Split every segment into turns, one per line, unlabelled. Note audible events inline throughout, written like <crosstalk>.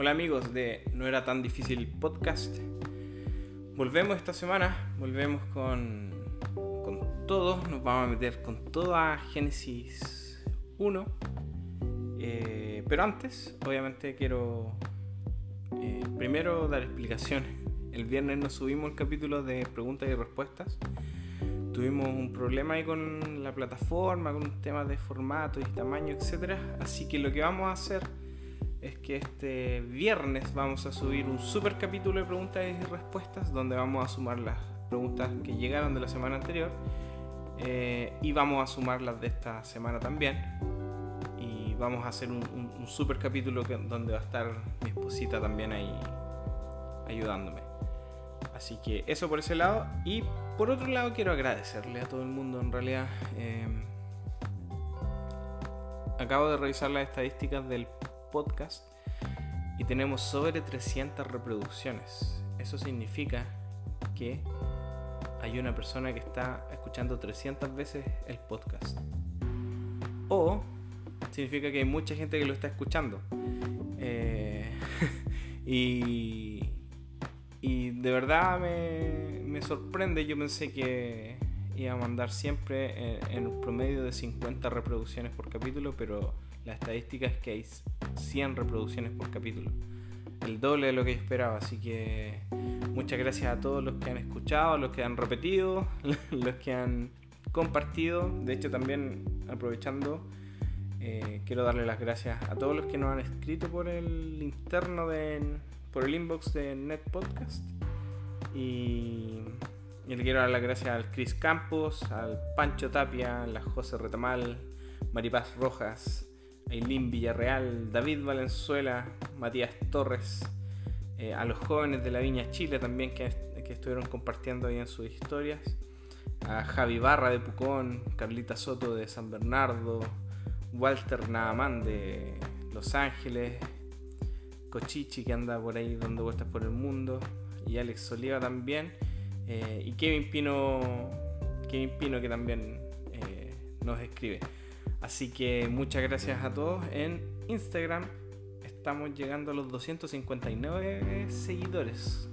Hola amigos de No era tan difícil podcast. Volvemos esta semana, volvemos con, con todo, nos vamos a meter con toda Génesis 1. Eh, pero antes, obviamente quiero eh, primero dar explicaciones. El viernes nos subimos el capítulo de preguntas y respuestas tuvimos un problema ahí con la plataforma, con un tema de formato y tamaño, etc. Así que lo que vamos a hacer es que este viernes vamos a subir un super capítulo de preguntas y respuestas donde vamos a sumar las preguntas que llegaron de la semana anterior eh, y vamos a sumar las de esta semana también. Y vamos a hacer un, super capítulo donde va a estar mi esposita también ahí ayudándome. Así que eso por ese lado. Y por otro lado quiero agradecerle a todo el mundo en realidad. Em, acabo de revisar las estadísticas del podcast y tenemos sobre 300 reproducciones. Eso significa que hay una persona que está escuchando 300 veces el podcast. O significa que hay mucha gente que lo está escuchando. Eh, <laughs> y y de verdad me, sorprende, yo pensé que iba a mandar siempre en, un promedio de 50 reproducciones por capítulo, pero la estadística es que hay 100 reproducciones por capítulo. El doble de lo que esperaba, así que muchas gracias a todos los que han escuchado, los que han repetido, <laughs> los que han compartido. De hecho también aprovechando, eh, quiero darle las gracias a todos los que nos han escrito por el interno de por el inbox de Net Podcast. Y, le quiero dar las gracias al Chris Campos, al Pancho Tapia, a la José Retamal, Maripaz Rojas, Aileen Villarreal, David Valenzuela, Matías Torres, eh, a los jóvenes de la Viña Chile también que, que estuvieron compartiendo ahí en sus historias, a Javi Barra de Pucón, Carlita Soto de San Bernardo, Walter Naamán de Los Ángeles, Cochichi que anda por ahí dando vueltas por el mundo, y Alex Oliva también, eh, y Kevin Pino, Kevin Pino que también eh, nos escribe. Así que muchas gracias a todos en Instagram. Estamos llegando a los 259 seguidores.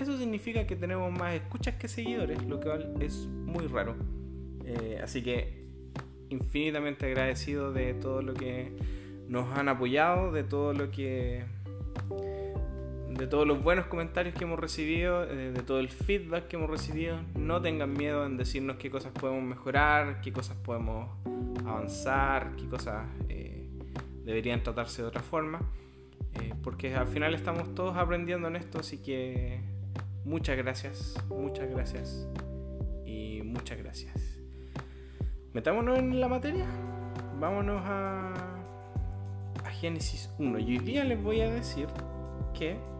Eso significa que tenemos más escuchas que seguidores, lo que es muy raro. Eh, así que infinitamente agradecido de todo lo que nos han apoyado, de todo lo que de todos los buenos comentarios que hemos recibido, eh, de todo el feedback que hemos recibido. No tengan miedo en decirnos qué cosas podemos mejorar, qué cosas podemos avanzar, qué cosas eh, deberían tratarse de otra forma. Eh, porque al final estamos todos aprendiendo en esto, así que muchas gracias, muchas gracias y muchas gracias. Metámonos en la materia. Vámonos a, a Génesis 1. Y hoy día les voy a decir que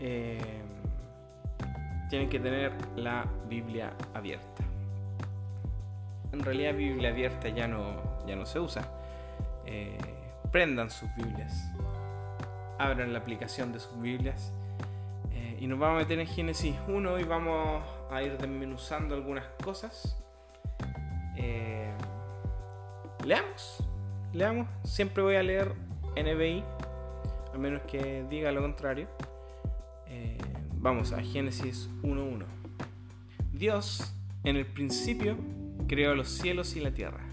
eh, tienen que tener la Biblia abierta. En realidad Biblia abierta ya no, ya no se usa. Eh, prendan sus Biblias. Abran la aplicación de sus Biblias. Eh, y nos vamos a meter en Génesis 1 y vamos a ir desmenuzando algunas cosas. leamos. Leamos. Siempre voy a leer NBI. A menos que diga lo contrario. Eh, vamos a Génesis 1.1. Dios en el principio creó los cielos y la tierra.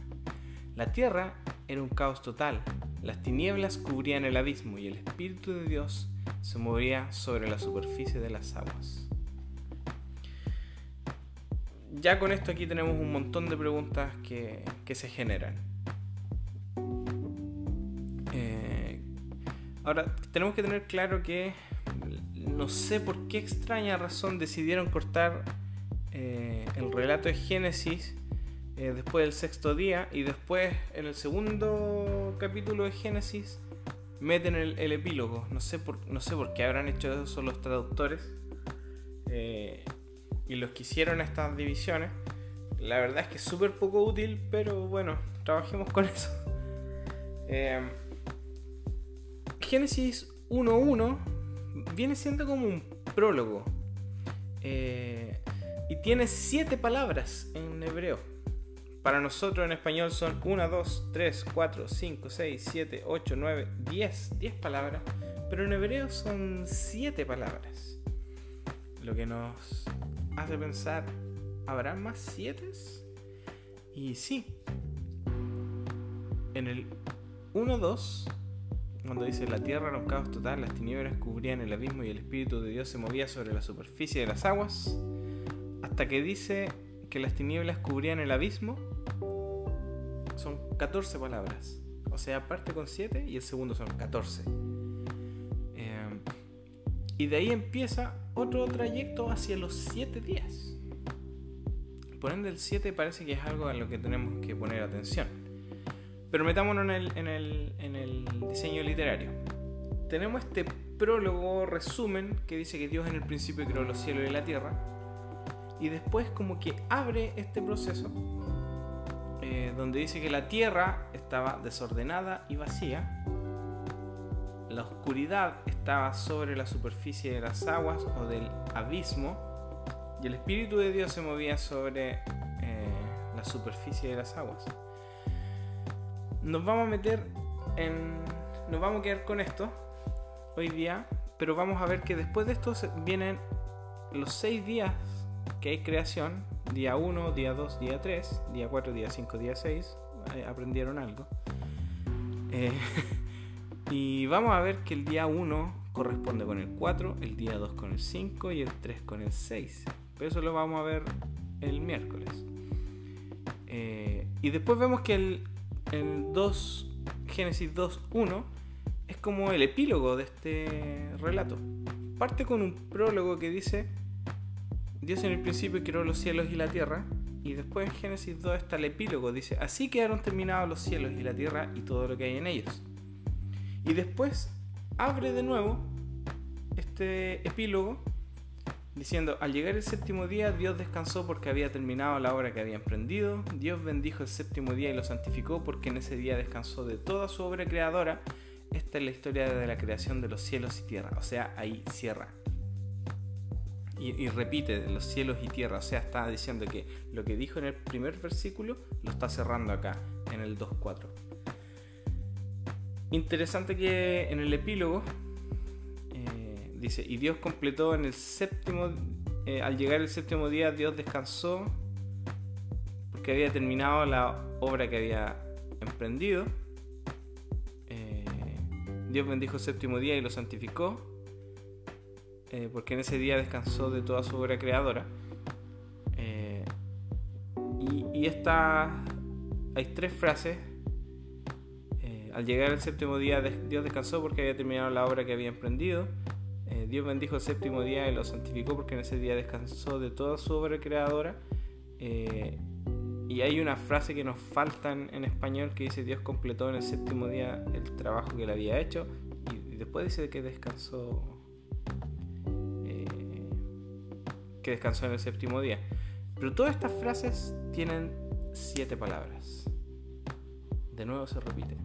La tierra era un caos total, las tinieblas cubrían el abismo y el Espíritu de Dios se movía sobre la superficie de las aguas. Ya con esto aquí tenemos un montón de preguntas que, se generan. Eh, ahora, tenemos que tener claro que no sé por qué extraña razón decidieron cortar eh, el relato de Génesis eh, después del sexto día y después en el segundo capítulo de Génesis meten el, epílogo. No sé, por, no sé por qué habrán hecho eso los traductores eh, y los que hicieron estas divisiones. La verdad es que es súper poco útil, pero bueno, trabajemos con eso. Génesis 1.1 viene siendo como un prólogo. Eh, y tiene siete palabras en hebreo. Para nosotros en español son 1, 2, 3, 4, 5, 6, 7, 8, 9, 10. 10 palabras. Pero en hebreo son siete palabras. Lo que nos hace pensar, ¿habrá más siete? Y sí. En el 1-2, cuando dice la tierra era un caos total, las tinieblas cubrían el abismo y el Espíritu de Dios se movía sobre la superficie de las aguas, hasta que dice que las tinieblas cubrían el abismo, son 14 palabras. O sea, parte con 7 y el segundo son 14. Eh, y de ahí empieza otro trayecto hacia los 7 días. Por ende, el 7 parece que es algo a lo que tenemos que poner atención. Pero metámonos en el, diseño literario. Tenemos este prólogo resumen que dice que Dios en el principio creó los cielos y la tierra. Y después como que abre este proceso eh, donde dice que la tierra estaba desordenada y vacía, la oscuridad estaba sobre la superficie de las aguas o del abismo, y el Espíritu de Dios se movía sobre eh, la superficie de las aguas. Nos vamos a meter en... Nos vamos a quedar con esto hoy día, pero vamos a ver que después de esto vienen los seis días que hay creación, día 1, día 2, día 3, día 4, día 5, día 6, aprendieron algo. Eh, <laughs> y vamos a ver que el día 1 corresponde con el 4, el día 2 con el 5 y el 3 con el 6. Pero eso lo vamos a ver el miércoles. Eh, y después vemos que el, el 2, Génesis 2, 1 es como el epílogo de este relato. Parte con un prólogo que dice Dios en el principio creó los cielos y la tierra. Y después en Génesis 2 está el epílogo. Dice, así quedaron terminados los cielos y la tierra y todo lo que hay en ellos. Y después abre de nuevo este epílogo diciendo, al llegar el séptimo día Dios descansó porque había terminado la obra que había emprendido. Dios bendijo el séptimo día y lo santificó porque en ese día descansó de toda su obra creadora. Esta es la historia de la creación de los cielos y tierra. O sea, ahí cierra y, repite los cielos y tierra, o sea, está diciendo que lo que dijo en el primer versículo lo está cerrando acá, en el 2.4. Interesante que en el epílogo dice, y Dios completó en el séptimo, eh, al llegar el séptimo día, Dios descansó porque había terminado la obra que había emprendido. Eh, Dios bendijo el séptimo día y lo santificó eh, porque en ese día descansó de toda su obra creadora. Y, hay tres frases. Al llegar el séptimo día, Dios descansó porque había terminado la obra que había emprendido. Dios bendijo el séptimo día y lo santificó porque en ese día descansó de toda su obra creadora. y hay una frase que nos falta en, español que dice Dios completó en el séptimo día el trabajo que le había hecho y, y después dice que descansó que descansó en el séptimo día. Pero todas estas frases tienen siete palabras. De nuevo se repite.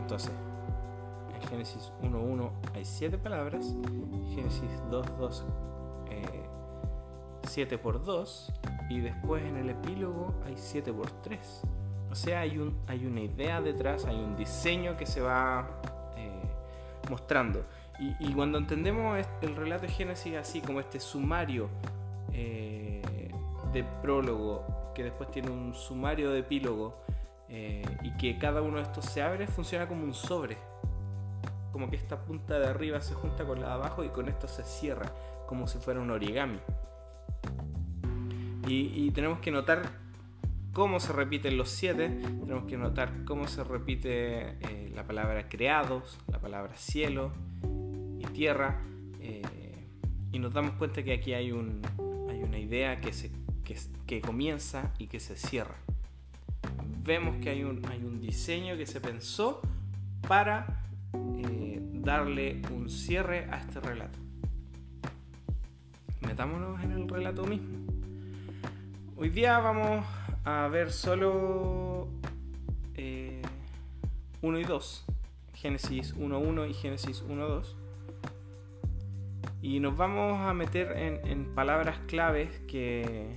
Entonces, en Génesis 1.1 hay siete palabras. Génesis 2.2, eh, 7 por 2. Y después en el epílogo hay 7 por 3. O sea, hay, un, hay una idea detrás, hay un diseño que se va eh, mostrando. Y, y, cuando entendemos el relato de Génesis así como este sumario eh, de prólogo, que después tiene un sumario de epílogo, eh, y que cada uno de estos se abre, funciona como un sobre. Como que esta punta de arriba se junta con la de abajo y con esto se cierra, como si fuera un origami. Y, tenemos que notar cómo se repiten los siete, tenemos que notar cómo se repite eh, la palabra creados, la palabra cielo y tierra, y nos damos cuenta que aquí hay un, una idea que, se, que, comienza y que se cierra. Vemos que hay un, hay un diseño que se pensó para eh, darle un cierre a este relato. Metámonos en el relato mismo. Hoy día vamos a ver solo 1 eh, y 2. Génesis 1.1 y Génesis 1.2. Y nos vamos a meter en, palabras claves que,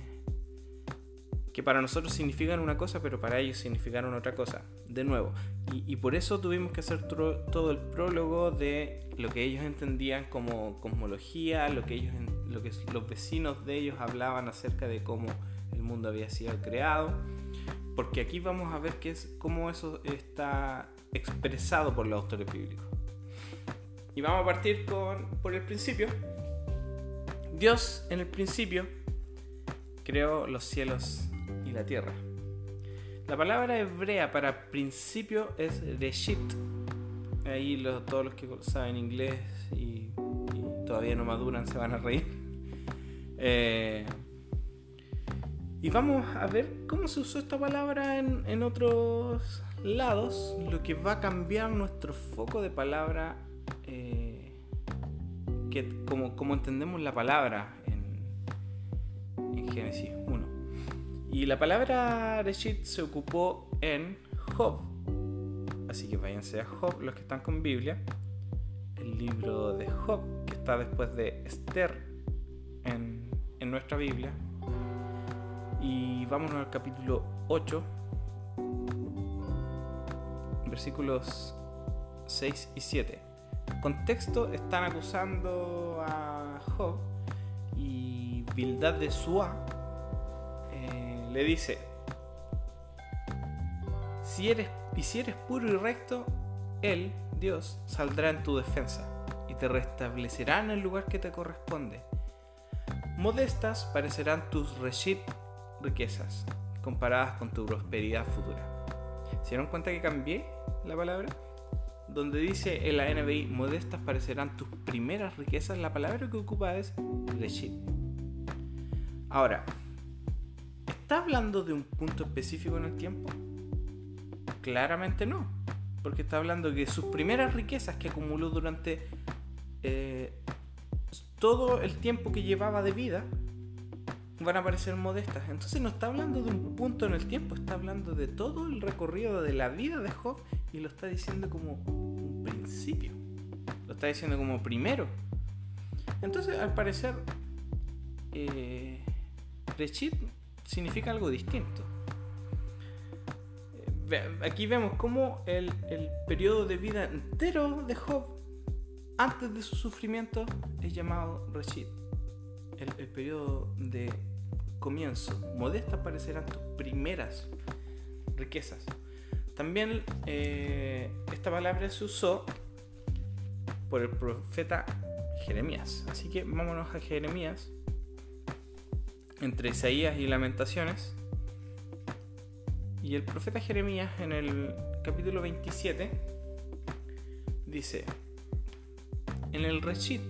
que para nosotros significan una cosa, pero para ellos significaron otra cosa. De nuevo. Y, por eso tuvimos que hacer todo el prólogo de lo que ellos entendían como cosmología, lo que, ellos, lo que los vecinos de ellos hablaban acerca de cómo el mundo había sido creado. Porque aquí vamos a ver qué es, cómo eso está expresado por los autores bíblicos. Y vamos a partir con, por el principio. Dios en el principio creó los cielos y la tierra. La palabra hebrea para principio es reshit. Ahí todos los que saben inglés y, todavía no maduran se van a reír. <laughs> Eh, y vamos a ver cómo se usó esta palabra en, otros lados, lo que va a cambiar nuestro foco de palabra, eh, que como, entendemos la palabra en, en Génesis 1. Y la palabra Reshit se ocupó en Job. Así que váyanse a Job, los que están con Biblia. El libro de Job, que está después de Esther en, en nuestra Biblia. Y vámonos al capítulo 8, versículos 6 y 7. Contexto, están acusando a Job y Bildad de Suá le dice, si eres, y si eres puro y recto, Él, Dios, saldrá en tu defensa y te restablecerá en el lugar que te corresponde. Modestas parecerán tus reshit riquezas, comparadas con tu prosperidad futura. ¿Se dieron cuenta que cambié la palabra? Donde dice en la NBI, modestas parecerán tus primeras riquezas, la palabra que ocupa es reshit. Ahora, ¿Está hablando de un punto específico en el tiempo? Claramente no, porque está hablando que sus primeras riquezas que acumuló durante eh, todo el tiempo que llevaba de vida van a parecer modestas. Entonces no está hablando de un punto en el tiempo, está hablando de todo el recorrido de la vida de Job y lo está diciendo como un principio. Lo está diciendo como primero. Entonces, al parecer, eh, significa algo distinto. Eh, aquí vemos cómo el, periodo de vida entero de Job, antes de su sufrimiento, es llamado Reshit. El, periodo de comienzo. Modesta parecerán tus primeras riquezas. También eh, esta palabra se usó por el profeta Jeremías. Así que vámonos a Jeremías entre Isaías y Lamentaciones. Y el profeta Jeremías en el capítulo 27 dice, en el rechit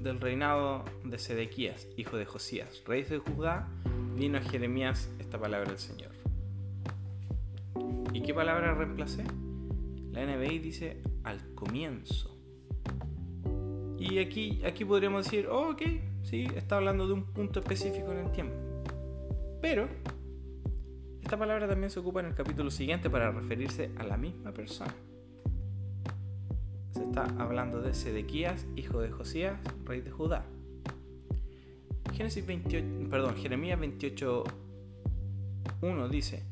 del reinado de Sedequías, hijo de Josías, rey de Judá, vino a Jeremías esta palabra del Señor. ¿Y qué palabra reemplacé? La NBI dice al comienzo. Y aquí, aquí podríamos decir, oh, ok, sí, está hablando de un punto específico en el tiempo. Pero esta palabra también se ocupa en el capítulo siguiente para referirse a la misma persona. Se está hablando de Sedequías, hijo de Josías, rey de Judá. Génesis 28, perdón, Jeremías 28, 1 dice,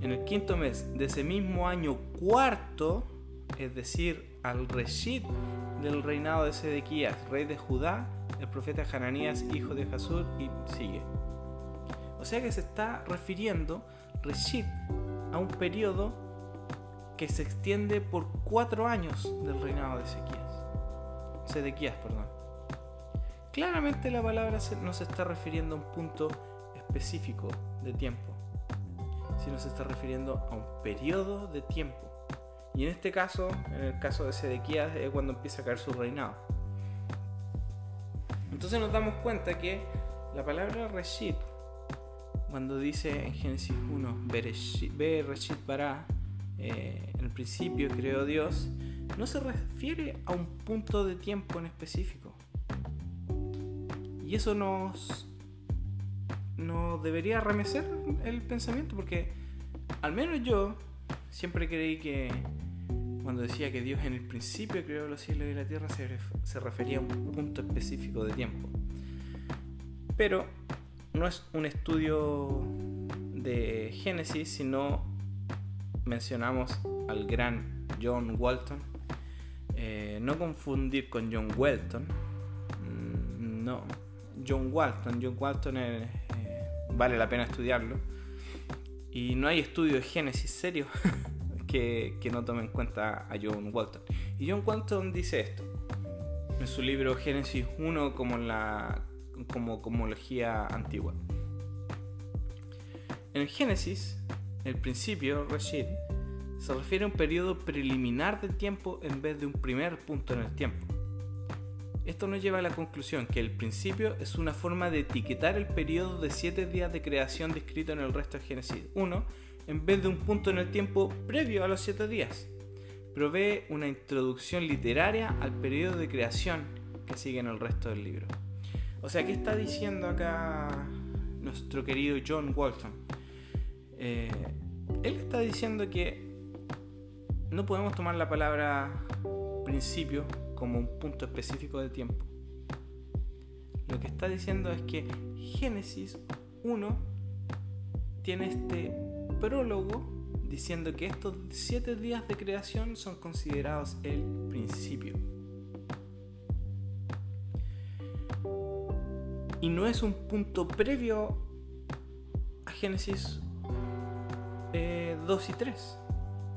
en el quinto mes de ese mismo año cuarto, es decir, al reshit del reinado de Sedequías, rey de Judá, el profeta Hananías, hijo de Jasur, y sigue. O sea que se está refiriendo, Reshit, a un periodo que se extiende por cuatro años del reinado de Ezequías. Sedequías, perdón. Claramente la palabra no se está refiriendo a un punto específico de tiempo, sino se está refiriendo a un periodo de tiempo y en este caso, en el caso de Sedequías, es cuando empieza a caer su reinado. Entonces nos damos cuenta que la palabra Reshit, cuando dice en Génesis 1, Ve Reshit para, eh, en el principio creó Dios, no se refiere a un punto de tiempo en específico. Y eso nos, nos debería remecer el pensamiento, porque al menos yo siempre creí que cuando decía que Dios en el principio creó los cielos y la tierra, se, refería a un punto específico de tiempo. Pero no es un estudio de Génesis si no mencionamos al gran John Walton. Eh, no confundir con John Welton. Mm, no, John Walton. John Walton eh, vale la pena estudiarlo. Y no hay estudio de Génesis serio <laughs> que, no tome en cuenta a John Walton. Y John Walton dice esto en su libro Génesis 1 como la como cosmología antigua. En Génesis, el principio, Rashid, se refiere a un periodo preliminar de tiempo en vez de un primer punto en el tiempo. Esto nos lleva a la conclusión que el principio es una forma de etiquetar el periodo de siete días de creación descrito en el resto de Génesis 1 en vez de un punto en el tiempo previo a los siete días. Provee una introducción literaria al periodo de creación que sigue en el resto del libro. O sea, ¿qué está diciendo acá nuestro querido John Walton? Eh, él está diciendo que no podemos tomar la palabra principio como un punto específico de tiempo. Lo que está diciendo es que Génesis 1 tiene este prólogo diciendo que estos siete días de creación son considerados el principio. Y no es un punto previo a Génesis 2 y 3,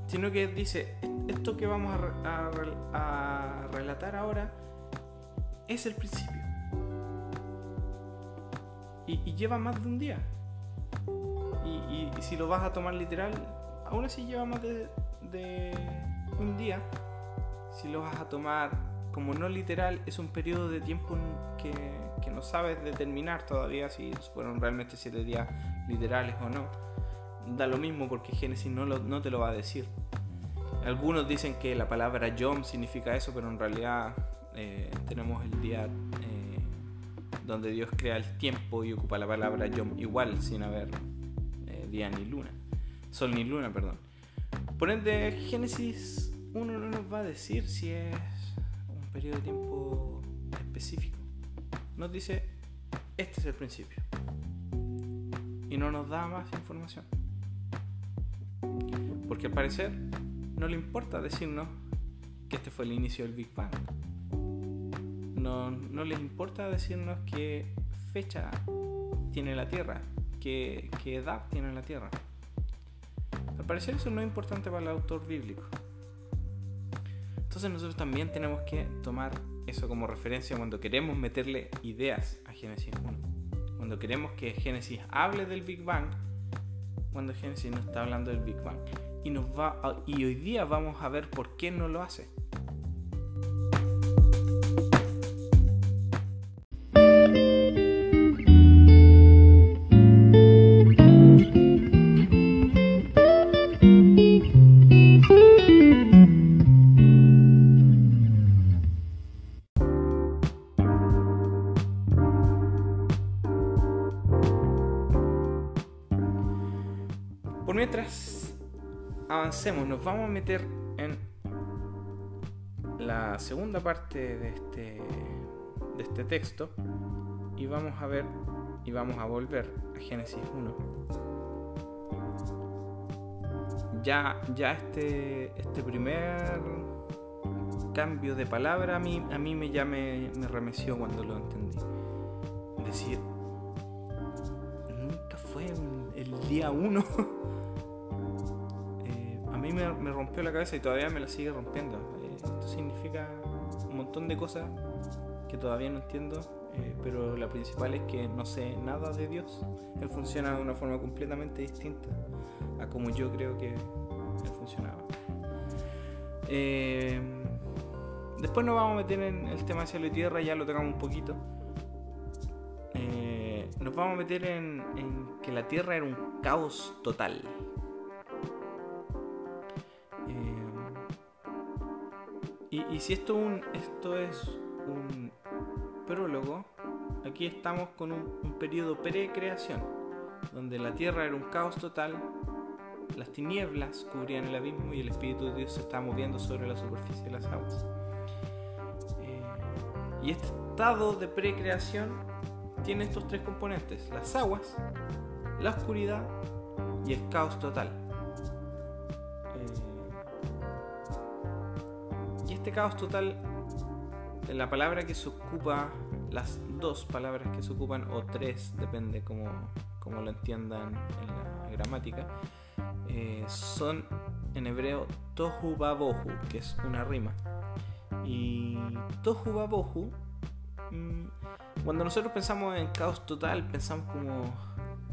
sino que dice, esto que vamos a, relatar ahora es el principio. Y, lleva más de un día. Y, si lo vas a tomar literal, aún así lleva más de, un día. Si lo vas a tomar como no literal, es un periodo de tiempo que, que no sabes determinar todavía si fueron realmente 7 días literales o no da lo mismo porque Génesis no, no te lo va a decir. Algunos dicen que la palabra Yom significa eso, pero en realidad eh, tenemos el día eh, donde Dios crea el tiempo y ocupa la palabra Yom igual, sin haber día ni luna. Sol ni luna, perdón. Por ende, Génesis 1 no nos va a decir si es un periodo de tiempo específico. Nos dice, este es el principio. Y no nos da más información. Porque al parecer no le importa decirnos que este fue el inicio del Big Bang. No, no les importa decirnos qué fecha tiene la Tierra, qué, qué edad tiene la Tierra. Al parecer eso no es importante para el autor bíblico. Entonces nosotros también tenemos que tomar eso como referencia cuando queremos meterle ideas a Génesis 1. Cuando queremos que Génesis hable del Big Bang, cuando Génesis no está hablando del Big Bang y, nos va y hoy día vamos a ver por qué no lo hace. Vamos a meter en la segunda parte de este, de este texto y vamos a ver y vamos a volver a Génesis 1. Ya, ya este, este primer cambio de palabra a mí, a mí me, ya me, me remeció cuando lo entendí. Decir, nunca fue el día 1 <laughs> me, rompió la cabeza y todavía me la sigue rompiendo. Eh, esto significa un montón de cosas que todavía no entiendo, eh, pero la principal es que no sé nada de Dios. Él funciona de una forma completamente distinta a como yo creo que él funcionaba. Eh, después nos vamos a meter en el tema de cielo y tierra, ya lo tocamos un poquito. nos vamos a meter en que la tierra era un caos total. Y, si esto, un, es un prólogo, aquí estamos con un, periodo pre-creación, donde la tierra era un caos total, las tinieblas cubrían el abismo y el Espíritu de Dios se está moviendo sobre la superficie de las aguas. Eh, y este estado de precreación tiene estos tres componentes, las aguas, la oscuridad y el caos total. Caos total, la palabra que se ocupa, las dos palabras que se ocupan, o tres, depende cómo, lo entiendan en la gramática, son en hebreo tohu babohu, que es una rima. Y tohu babohu, mm, cuando nosotros pensamos en caos total, pensamos como,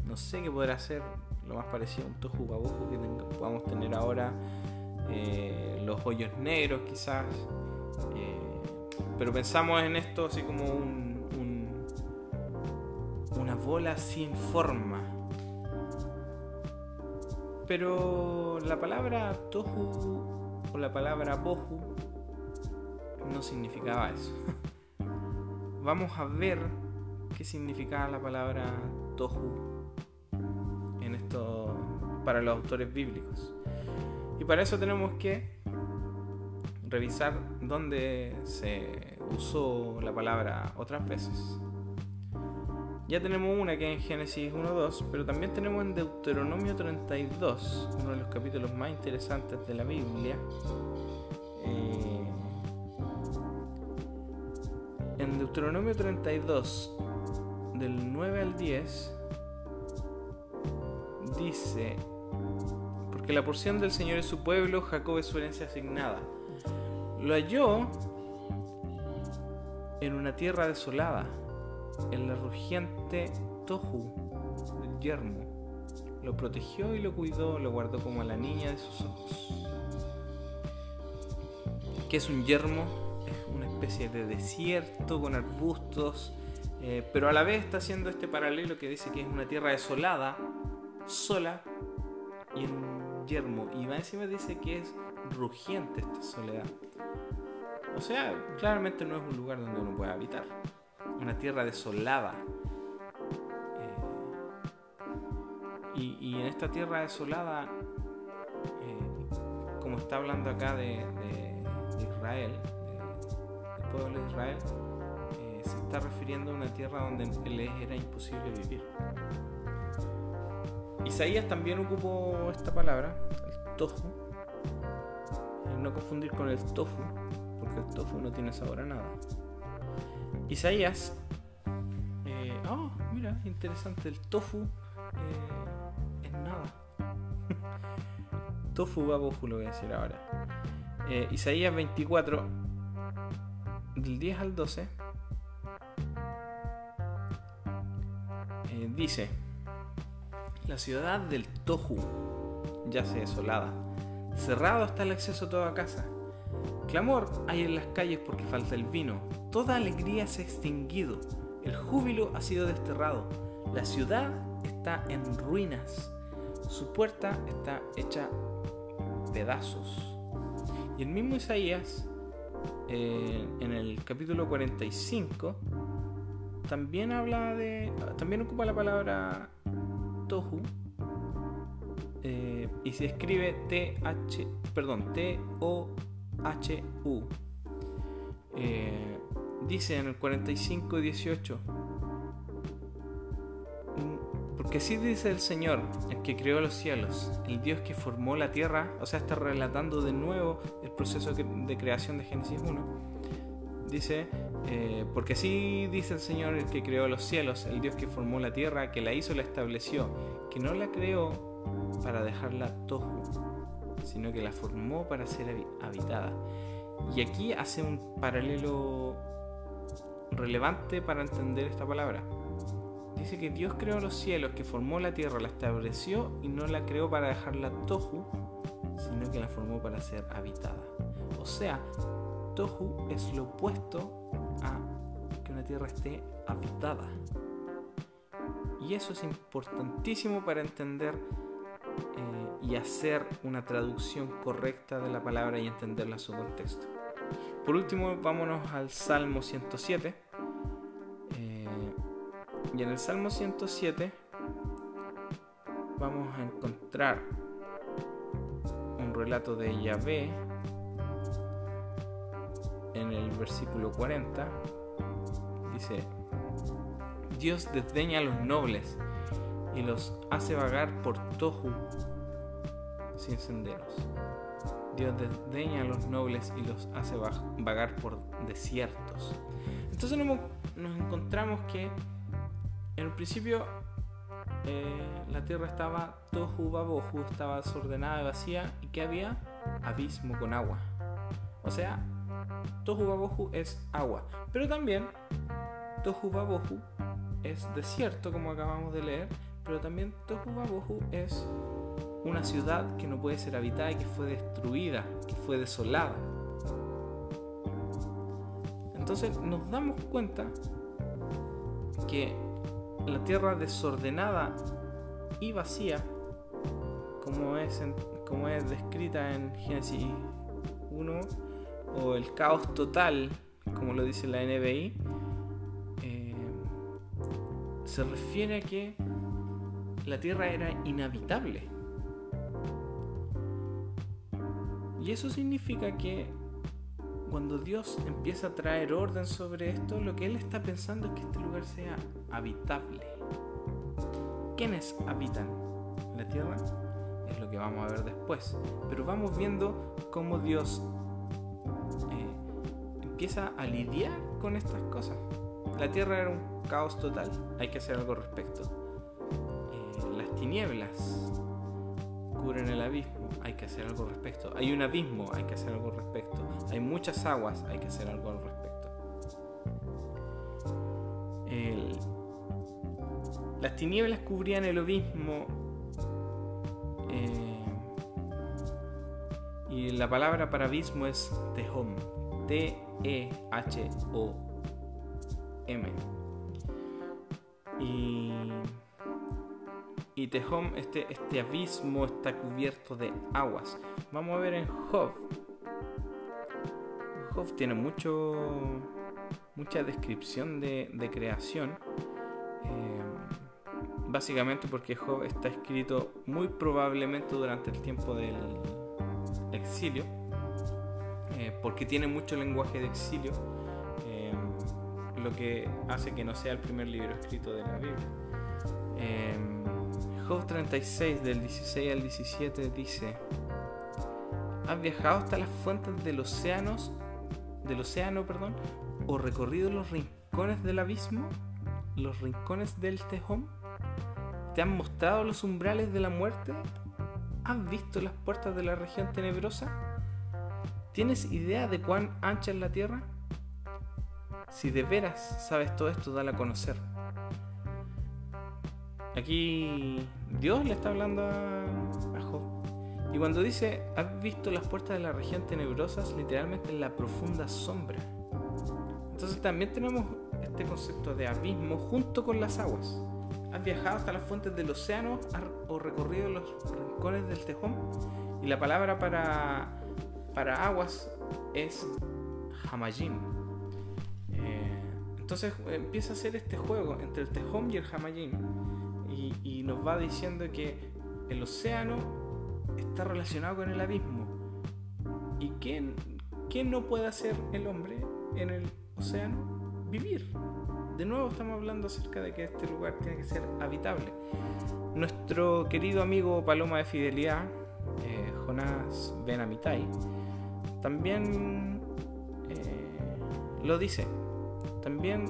no sé qué podrá ser lo más parecido a un tohu babohu que podamos tener ahora, eh, los hoyos negros quizás. Eh, pero pensamos en esto así como un, una bola sin forma pero la palabra tohu o la palabra bohu no significaba eso. <laughs> Vamos a ver qué significaba la palabra tohu en esto para los autores bíblicos. Y para eso tenemos que revisar dónde se usó la palabra otras veces. Ya tenemos una que es en Génesis 1.2, pero también tenemos en Deuteronomio 32, uno de los capítulos más interesantes de la Biblia. Eh, en Deuteronomio 32, del 9 al 10, dice, porque la porción del Señor es su pueblo, Jacob es su herencia asignada. Lo halló en una tierra desolada en la rugiente Tohu del yermo. Lo protegió y lo cuidó, lo guardó como a la niña de sus ojos. ¿Qué es un yermo? Es una especie de desierto con arbustos, eh, pero a la vez está haciendo este paralelo que dice que es una tierra desolada, sola y en un yermo. Y más encima dice que es rugiente esta soledad. O sea, claramente no es un lugar donde uno pueda habitar una tierra desolada. Eh, y, en esta tierra desolada, eh, como está hablando acá de, Israel, del pueblo de Israel, eh, se está refiriendo a una tierra donde les era imposible vivir. Isaías también ocupó esta palabra, el tofu. No confundir con el tofu, porque el tofu no tiene sabor a nada. Isaías. Oh, mira, interesante. El tofu eh, es nada. <laughs> tofu babofu lo voy a decir ahora. Eh, Isaías 24, del 10 al 12, dice: La ciudad del Tohu yace desolada, cerrado está el acceso a toda casa Clamor hay en las calles porque falta el vino. Toda alegría se ha extinguido. El júbilo ha sido desterrado. La ciudad está en ruinas. Su puerta está hecha pedazos. Y el mismo Isaías, eh, en el capítulo 45, también habla de. también ocupa la palabra tohu. Y se escribe T-H. perdón, T-O HU. Eh, dice en el 45 18. Mm, porque así dice el Señor, el que creó los cielos, el Dios que formó la tierra, o sea, está relatando de nuevo el proceso de creación de Génesis 1. Dice, eh, porque así dice el Señor, el que creó los cielos, el Dios que formó la tierra, que la hizo, la estableció, que no la creó para dejarla tohu, sino que la formó para ser habitada. Y aquí hace un paralelo relevante para entender esta palabra. Dice que Dios creó los cielos, que formó la tierra, la estableció y no la creó para dejarla tohu, sino que la formó para ser habitada. O sea, tohu es lo opuesto a que una tierra esté habitada. Y eso es importantísimo para entender eh, y hacer una traducción correcta de la palabra y entenderla en su contexto. Por último, vámonos al Salmo 107. Eh, y en el Salmo 107 vamos a encontrar un relato de Yahvé en el versículo 40. Dice, Dios desdeña a los nobles y los hace vagar por Tohu sin senderos. Dios desdeña a los nobles y los hace vagar por desiertos. Entonces nos encontramos que en un principio eh, la tierra estaba tohu babohu, estaba desordenada y vacía y que había abismo con agua. O sea, tohu babohu es agua, pero también tohu babohu es desierto como acabamos de leer, pero también tohu babohu es una ciudad que no puede ser habitada y que fue destruida, que fue desolada. Entonces nos damos cuenta que la tierra desordenada y vacía, como es, como es descrita en Génesis 1, o el caos total, como lo dice la NBI, eh, se refiere a que la tierra era inhabitable. Y eso significa que cuando Dios empieza a traer orden sobre esto, lo que Él está pensando es que este lugar sea habitable. ¿Quiénes habitan la tierra? Es lo que vamos a ver después. Pero vamos viendo cómo Dios eh, empieza a lidiar con estas cosas. La tierra era un caos total, hay que hacer algo al respecto. Las tinieblas cubren el abismo, hay que hacer algo al respecto. Hay un abismo, hay que hacer algo al respecto. Hay muchas aguas, hay que hacer algo al respecto. las tinieblas cubrían el abismo. Eh, y la palabra para abismo es Tehom. T-E-H-O-M. Y Tehom, este, este abismo está cubierto de aguas. Vamos a ver en Job. Job tiene mucho, mucha descripción de, creación. Eh, básicamente porque Job está escrito muy probablemente durante el tiempo del exilio. Eh, porque tiene mucho lenguaje de exilio. Eh, lo que hace que no sea el primer libro escrito de la Biblia. Job 36 del 16 al 17 dice, ¿Has viajado hasta las fuentes del océanos, del océano, perdón, o recorrido los rincones del abismo, los rincones del tejón? ¿Te han mostrado los umbrales de la muerte? ¿Has visto las puertas de la región tenebrosa? ¿Tienes idea de cuán ancha es la tierra? Si de veras sabes todo esto, dale a conocer. Aquí Dios le está hablando a, Job. Y cuando dice, has visto las puertas de la región tenebrosas, literalmente en la profunda sombra. Entonces también tenemos este concepto de abismo junto con las aguas. ¿Has viajado hasta las fuentes del océano o recorrido los rincones del tejón? Y la palabra para, para aguas es Hamayim. Eh, entonces empieza a hacer este juego entre el tejón y el Hamayim y, nos va diciendo que el océano está relacionado con el abismo. ¿Y qué, no puede hacer el hombre en el océano? Vivir. De nuevo estamos hablando acerca de que este lugar tiene que ser habitable. Nuestro querido amigo Paloma de Fidelidad, eh, Jonás Benamitai, también eh, lo dice. También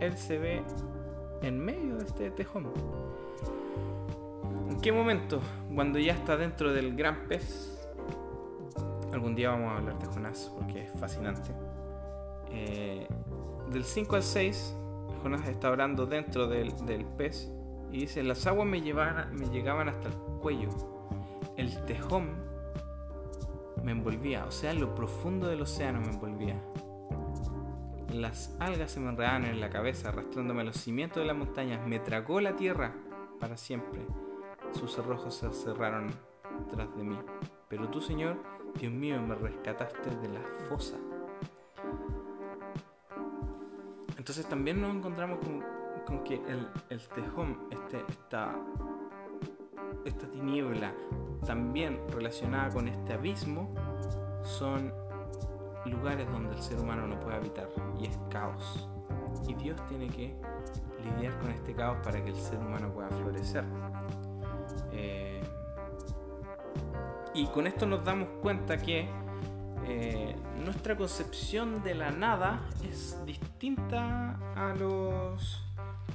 él se ve en medio de este tejón. ¿En qué momento? Cuando ya está dentro del gran pez. Algún día vamos a hablar de Jonás porque es fascinante. Eh, del 5 al 6, Jonás está hablando dentro del, pez y dice: Las aguas me, me llegaban hasta el cuello. El tejón me envolvía, o sea, lo profundo del océano me envolvía. Las algas se me enredaban en la cabeza, arrastrándome a los cimientos de las montañas. Me tragó la tierra para siempre. Sus cerrojos se cerraron tras de mí. Pero tú, Señor, Dios mío, me rescataste de la fosa. Entonces también nos encontramos con, que el, tejón, este, esta, esta tiniebla, también relacionada con este abismo, son lugares donde el ser humano no puede habitar y es caos. Y Dios tiene que lidiar con este caos para que el ser humano pueda florecer. Eh, y con esto nos damos cuenta que eh, nuestra concepción de la nada es distinta a los,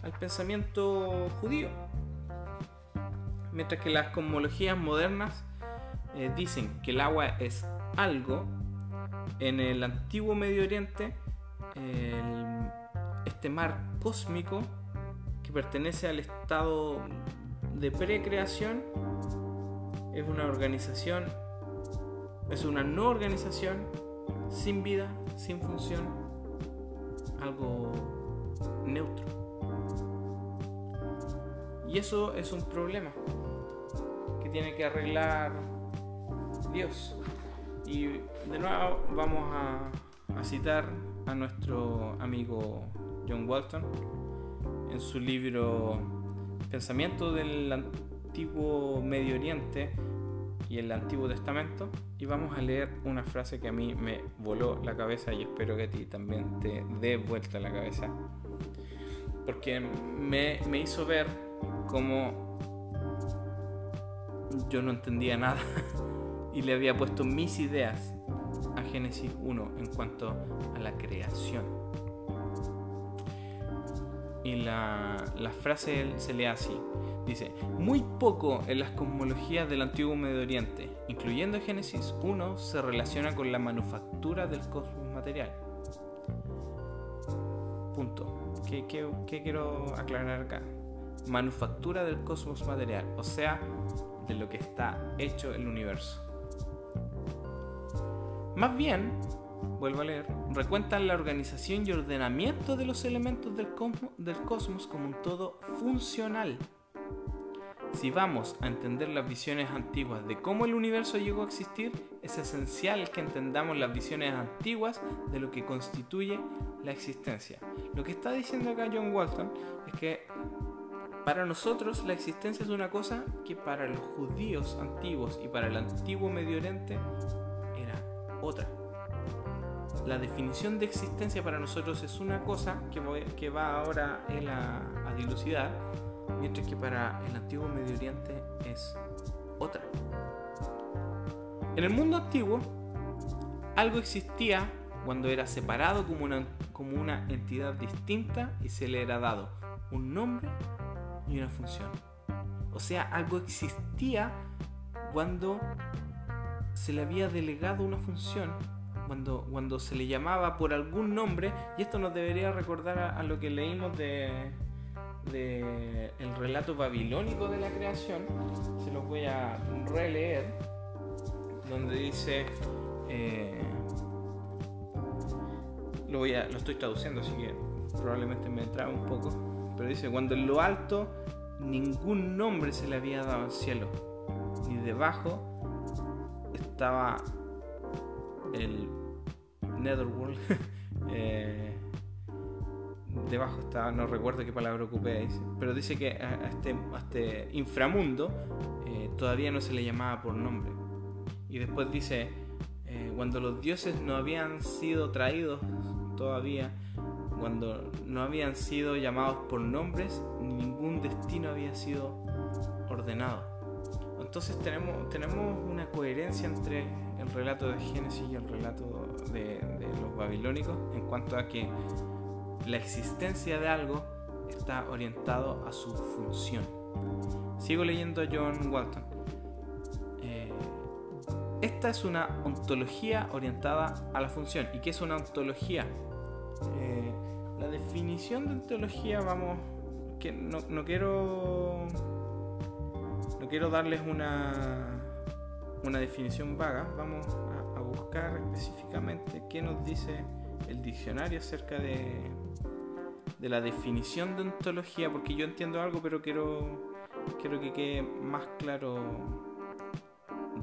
al pensamiento judío. Mientras que las cosmologías modernas eh, dicen que el agua es algo, en el antiguo Medio Oriente, este mar cósmico que pertenece al estado de precreación es una organización, es una no organización sin vida, sin función, algo neutro. Y eso es un problema que tiene que arreglar Dios. Y de nuevo vamos a, a citar a nuestro amigo John Walton en su libro Pensamiento del Antiguo Medio Oriente y el Antiguo Testamento y vamos a leer una frase que a mí me voló la cabeza y espero que a ti también te dé vuelta la cabeza porque me, me hizo ver cómo yo no entendía nada <laughs> y le había puesto mis ideas a Génesis 1 en cuanto a la creación. Y la, la frase se lee así. Dice, muy poco en las cosmologías del antiguo Medio Oriente, incluyendo Génesis 1, se relaciona con la manufactura del cosmos material. Punto. ¿Qué, quiero aclarar acá? Manufactura del cosmos material, o sea, de lo que está hecho el universo. Más bien, vuelvo a leer, recuentan la organización y ordenamiento de los elementos del, cosmos como un todo funcional. Si vamos a entender las visiones antiguas de cómo el universo llegó a existir, es esencial que entendamos las visiones antiguas de lo que constituye la existencia. Lo que está diciendo acá John Walton es que para nosotros la existencia es una cosa que para los judíos antiguos y para el antiguo Medio Oriente otra. La definición de existencia para nosotros es una cosa que, va ahora él a, a dilucidar, mientras que para el antiguo Medio Oriente es otra. En el mundo antiguo, algo existía cuando era separado como una entidad distinta y se le era dado un nombre y una función. O sea, algo existía cuando se le había delegado una función cuando, cuando se le llamaba por algún nombre, y esto nos debería recordar a, lo que leímos de, el relato babilónico de la creación, se los voy a releer, donde dice, eh, lo, voy a, lo estoy traduciendo, así que probablemente me trae un poco, pero dice, cuando en lo alto ningún nombre se le había dado al cielo, ni debajo estaba el Netherworld. <laughs> eh, debajo estaba, no recuerdo qué palabra ocupé, pero dice que a este, este inframundo eh, todavía no se le llamaba por nombre. Y después dice, eh, cuando los dioses no habían sido traídos todavía, cuando no habían sido llamados por nombres, ningún destino había sido ordenado. Entonces tenemos, tenemos una coherencia entre el relato de Génesis y el relato de, los babilónicos en cuanto a que la existencia de algo está orientado a su función. Sigo leyendo a John Walton. Eh, esta es una ontología orientada a la función. ¿Y qué es una ontología? Eh, la definición de ontología, vamos, que no, no quiero no quiero darles una, una definición vaga, vamos a, buscar específicamente qué nos dice el diccionario acerca de, la definición de ontología, porque yo entiendo algo, pero quiero, quiero que quede más claro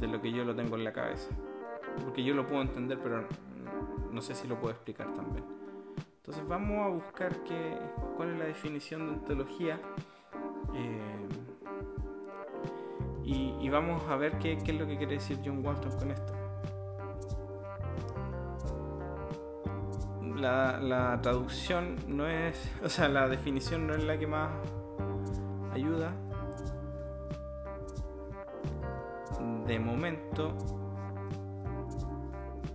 de lo que yo lo tengo en la cabeza. Porque yo lo puedo entender, pero no sé si lo puedo explicar también. Entonces vamos a buscar qué, cuál es la definición de ontología. Eh, y, vamos a ver qué, es lo que quiere decir John Walton con esto. la, traducción no es, o sea, la definición no es la que más ayuda. De momento,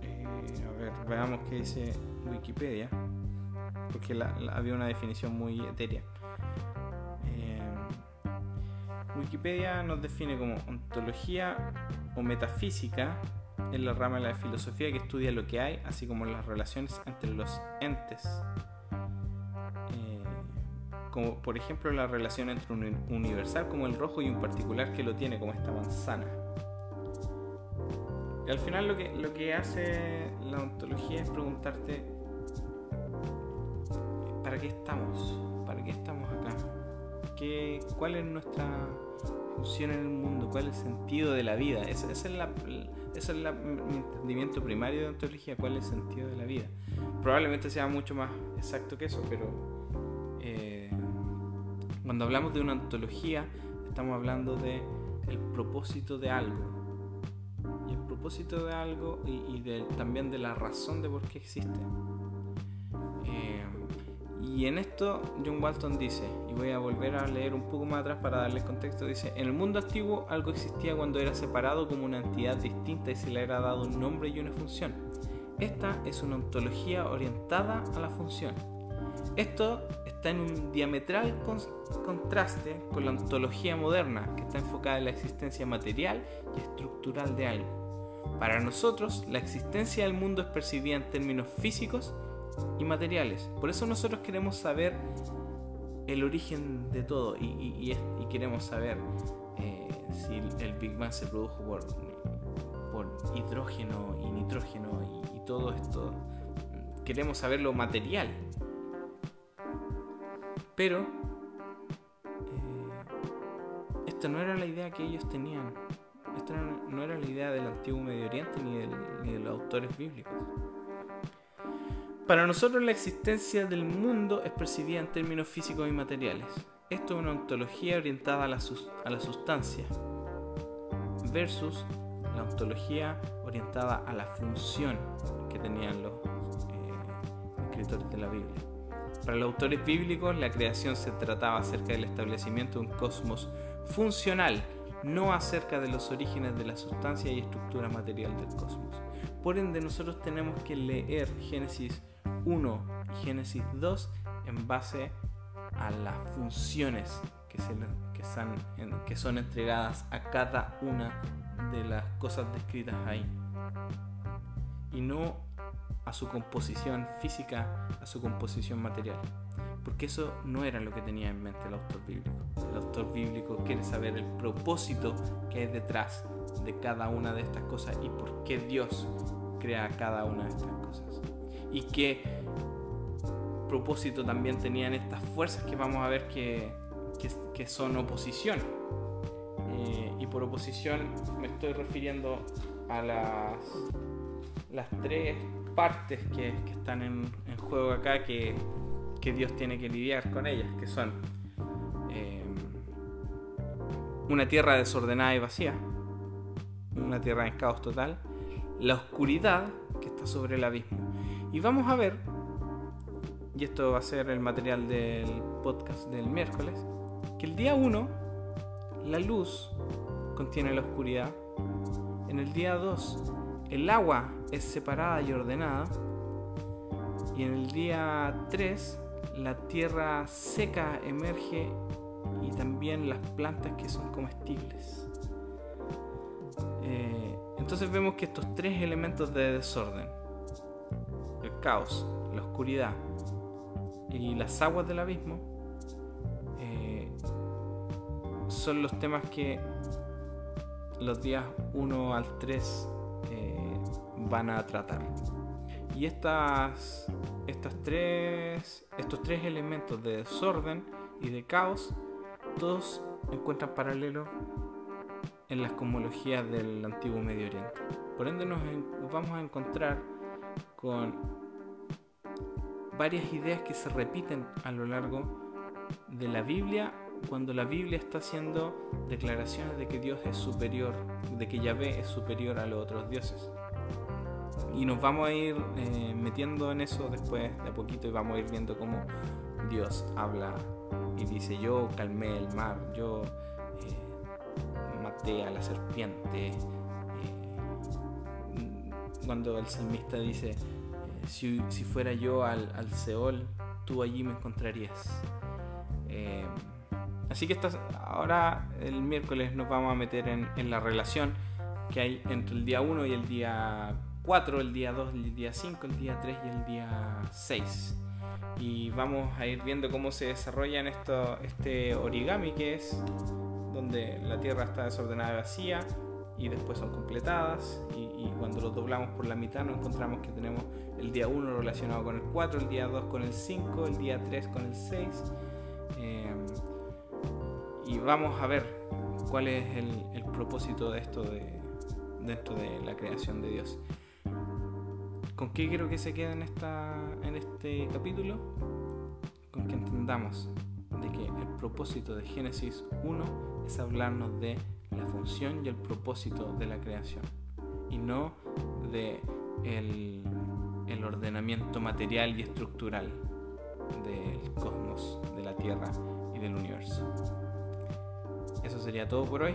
eh, a ver, veamos qué dice Wikipedia, porque había una definición muy etérea. Wikipedia nos define como ontología o metafísica en la rama de la filosofía que estudia lo que hay, así como las relaciones entre los entes. Eh, como por ejemplo la relación entre un universal como el rojo y un particular que lo tiene como esta manzana. Y al final lo que, lo que hace la ontología es preguntarte, ¿para qué estamos? ¿Para qué estamos acá? ¿Qué, ¿Cuál es nuestra función en el mundo? ¿Cuál es el sentido de la vida? Esa, es la, ese es mi entendimiento primario de ontología, cuál es el sentido de la vida. Probablemente sea mucho más exacto que eso, pero eh, cuando hablamos de una ontología estamos hablando de el propósito de algo. Y el propósito de algo y, también de la razón de por qué existe. Y en esto John Walton dice, y voy a volver a leer un poco más atrás para darle contexto, dice, en el mundo antiguo algo existía cuando era separado como una entidad distinta y se le era dado un nombre y una función. Esta es una ontología orientada a la función. Esto está en un diametral contraste con la ontología moderna, que está enfocada en la existencia material y estructural de algo. Para nosotros, la existencia del mundo es percibida en términos físicos y materiales. Por eso nosotros queremos saber el origen de todo y, queremos saber eh, si el Big Bang se produjo por, hidrógeno y nitrógeno y, todo esto. Queremos saber lo material. Pero eh, esta no era la idea que ellos tenían. Esta no era la idea del antiguo Medio Oriente ni, ni de los autores bíblicos. Para nosotros la existencia del mundo es percibida en términos físicos y materiales. Esto es una ontología orientada a la, sustancia versus la ontología orientada a la función que tenían los eh, escritores de la Biblia. Para los autores bíblicos la creación se trataba acerca del establecimiento de un cosmos funcional, no acerca de los orígenes de la sustancia y estructura material del cosmos. Por ende nosotros tenemos que leer Génesis 1 y Génesis 2 en base a las funciones que, se, que son entregadas a cada una de las cosas descritas ahí. Y no a su composición física, a su composición material. Porque eso no era lo que tenía en mente el autor bíblico. El autor bíblico quiere saber el propósito que hay detrás de cada una de estas cosas y por qué Dios crea cada una de estas cosas y qué propósito también tenían estas fuerzas que vamos a ver que, que, son oposición. Eh, y por oposición me estoy refiriendo a las, las tres partes que, están en, en, juego acá que, que, Dios tiene que lidiar con ellas, que son eh, una tierra desordenada y vacía, una tierra en caos total, la oscuridad que está sobre el abismo y vamos a ver, y esto va a ser el material del podcast del miércoles, que el día 1 la luz contiene la oscuridad. En el día 2 el agua es separada y ordenada. Y en el día 3 la tierra seca emerge y también las plantas que son comestibles. Eh, entonces vemos que estos tres elementos de desorden, caos, la oscuridad y las aguas del abismo eh, son los temas que los días 1 al 3 eh, van a tratar. Y estas, estas tres, estos tres elementos de desorden y de caos, todos encuentran paralelo en las cosmologías del antiguo Medio Oriente. Por ende nos vamos a encontrar con varias ideas que se repiten a lo largo de la Biblia cuando la Biblia está haciendo declaraciones de que Dios es superior, de que Yahvé es superior a los otros dioses. Y nos vamos a ir eh, metiendo en eso después de a poquito y vamos a ir viendo cómo Dios habla y dice, yo calmé el mar, yo eh, maté a la serpiente. Eh, cuando el salmista dice, si, fuera yo al, al, Seol, tú allí me encontrarías. así que ahora el miércoles nos vamos a meter en, en la relación que hay entre el día 1 y el día 4, el día 2, el día 5, el día 3 y el día 6. Y vamos a ir viendo cómo se desarrolla en esto, este origami que es donde la tierra está desordenada y vacía y después son completadas y, cuando lo doblamos por la mitad nos encontramos que tenemos el día 1 relacionado con el 4, el día 2 con el 5, el día 3 con el 6 eh, y vamos a ver cuál es el, el propósito de esto de, dentro de la creación de Dios. ¿Con qué quiero que se quede en, esta, en este capítulo? Con que entendamos de que el propósito de Génesis 1 es hablarnos de la función y el propósito de la creación y no de el, el ordenamiento material y estructural del cosmos, de la Tierra y del universo. Eso sería todo por hoy.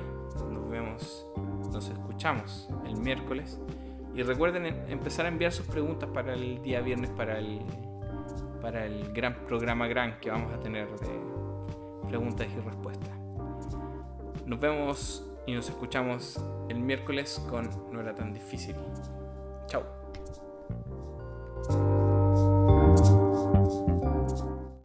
Nos vemos nos escuchamos el miércoles. Y recuerden em, empezar a enviar sus preguntas para el día viernes, para el, para el gran programa gran que vamos a tener de preguntas y respuestas. Nos vemos y nos escuchamos el miércoles con No era tan difícil. Chao.